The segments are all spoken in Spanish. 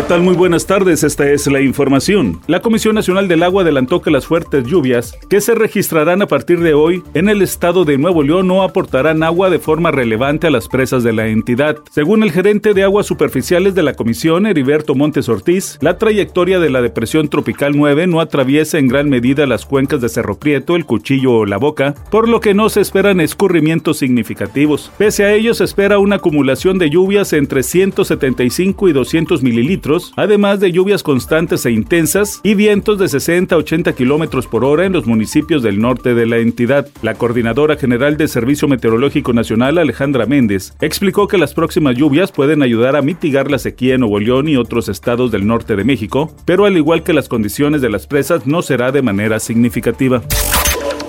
¿Qué tal? Muy buenas tardes, esta es la información. La Comisión Nacional del Agua adelantó que las fuertes lluvias que se registrarán a partir de hoy en el estado de Nuevo León no aportarán agua de forma relevante a las presas de la entidad. Según el gerente de aguas superficiales de la Comisión, Heriberto Montes Ortiz, la trayectoria de la depresión tropical 9 no atraviesa en gran medida las cuencas de Cerro Prieto, el Cuchillo o la Boca, por lo que no se esperan escurrimientos significativos. Pese a ello, se espera una acumulación de lluvias entre 175 y 200 mililitros además de lluvias constantes e intensas y vientos de 60 a 80 kilómetros por hora en los municipios del norte de la entidad. La coordinadora general del Servicio Meteorológico Nacional, Alejandra Méndez, explicó que las próximas lluvias pueden ayudar a mitigar la sequía en Nuevo León y otros estados del norte de México, pero al igual que las condiciones de las presas, no será de manera significativa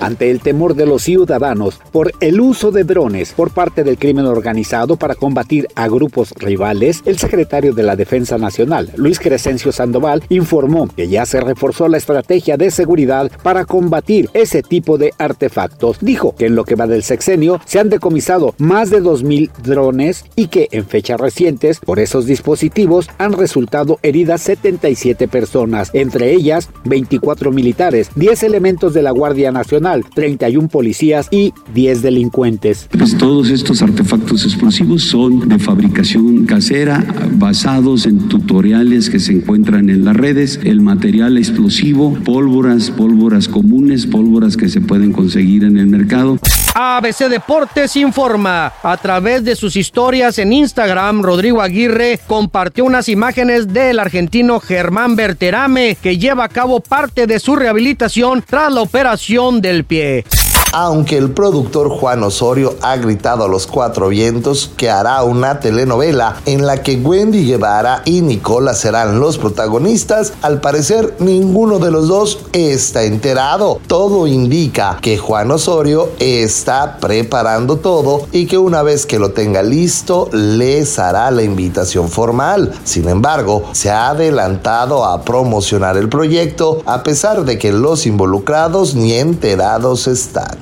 ante el temor de los ciudadanos por el uso de drones por parte del crimen organizado para combatir a grupos rivales, el secretario de la Defensa Nacional, Luis Crescencio Sandoval, informó que ya se reforzó la estrategia de seguridad para combatir ese tipo de artefactos. Dijo que en lo que va del sexenio se han decomisado más de 2.000 drones y que en fechas recientes por esos dispositivos han resultado heridas 77 personas, entre ellas 24 militares, 10 elementos de la Guardia Nacional, 31 policías y 10 delincuentes. Pues todos estos artefactos explosivos son de fabricación casera, basados en tutoriales que se encuentran en las redes. El material explosivo, pólvoras, pólvoras comunes, pólvoras que se pueden conseguir en el mercado. ABC Deportes informa. A través de sus historias en Instagram, Rodrigo Aguirre compartió unas imágenes del argentino Germán Berterame, que lleva a cabo parte de su rehabilitación tras la operación del pie aunque el productor Juan Osorio ha gritado a los cuatro vientos que hará una telenovela en la que Wendy Guevara y Nicola serán los protagonistas, al parecer ninguno de los dos está enterado. Todo indica que Juan Osorio está preparando todo y que una vez que lo tenga listo les hará la invitación formal. Sin embargo, se ha adelantado a promocionar el proyecto a pesar de que los involucrados ni enterados están.